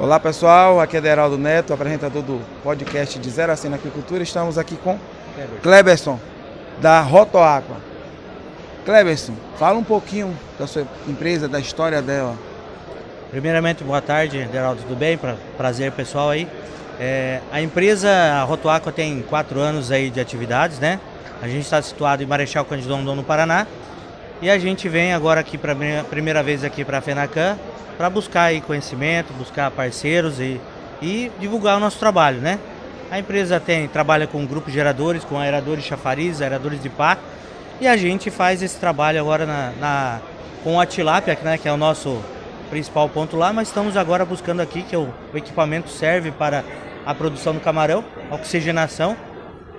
Olá pessoal, aqui é Deraldo Neto, apresentador do podcast de Zero a 100 na Agricultura. Estamos aqui com Kleberson, da Rotoaqua. Kleberson, fala um pouquinho da sua empresa, da história dela. Primeiramente, boa tarde, Deraldo, tudo bem? Pra, prazer pessoal aí. É, a empresa a Rotoaqua tem quatro anos aí de atividades, né? A gente está situado em Marechal Cândido Rondon, no Paraná. E a gente vem agora aqui para primeira vez aqui para a Fenacan para buscar aí conhecimento, buscar parceiros e, e divulgar o nosso trabalho, né? A empresa tem trabalha com grupos geradores, com aeradores chafariz, aeradores de pá, e a gente faz esse trabalho agora na, na com a tilápia, né, que é o nosso principal ponto lá, mas estamos agora buscando aqui que o, o equipamento serve para a produção do camarão, oxigenação,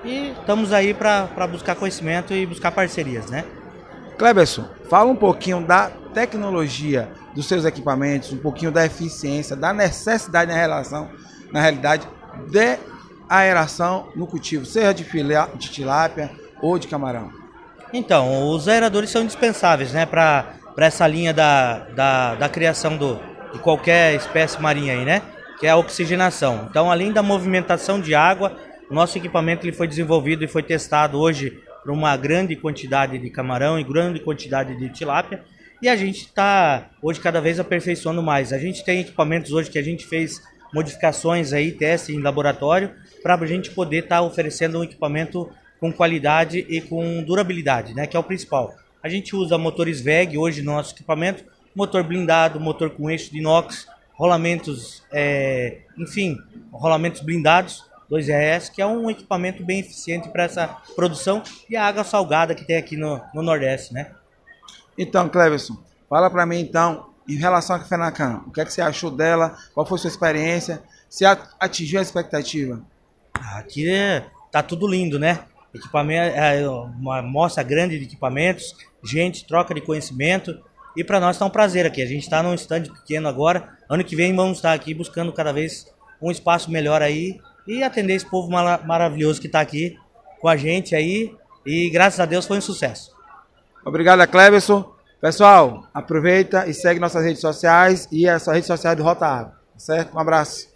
e estamos aí para buscar conhecimento e buscar parcerias, né? Kleberson, fala um pouquinho da tecnologia dos seus equipamentos, um pouquinho da eficiência, da necessidade na relação, na realidade, de aeração no cultivo, seja de, filé, de tilápia ou de camarão. Então, os aeradores são indispensáveis né, para essa linha da, da, da criação do, de qualquer espécie marinha aí, né? Que é a oxigenação. Então, além da movimentação de água, o nosso equipamento ele foi desenvolvido e foi testado hoje para uma grande quantidade de camarão e grande quantidade de tilápia. E a gente está hoje cada vez aperfeiçoando mais. A gente tem equipamentos hoje que a gente fez modificações aí, teste em laboratório, para a gente poder estar tá oferecendo um equipamento com qualidade e com durabilidade, né, que é o principal. A gente usa motores VEG hoje no nosso equipamento, motor blindado, motor com eixo de inox, rolamentos, é, enfim, rolamentos blindados 2RS, que é um equipamento bem eficiente para essa produção e a água salgada que tem aqui no, no Nordeste, né? Então, Cleverson, fala para mim então, em relação à Fenacan, o que, é que você achou dela, qual foi a sua experiência, se atingiu a expectativa? Aqui é, tá tudo lindo, né? Equipamento, é uma amostra grande de equipamentos, gente, troca de conhecimento. E para nós está um prazer aqui. A gente está num stand pequeno agora. Ano que vem vamos estar aqui buscando cada vez um espaço melhor aí e atender esse povo maravilhoso que está aqui com a gente aí. E graças a Deus foi um sucesso. Obrigado, Cleverson. Pessoal, aproveita e segue nossas redes sociais e a sua rede social de Rota Água. Certo? Um abraço.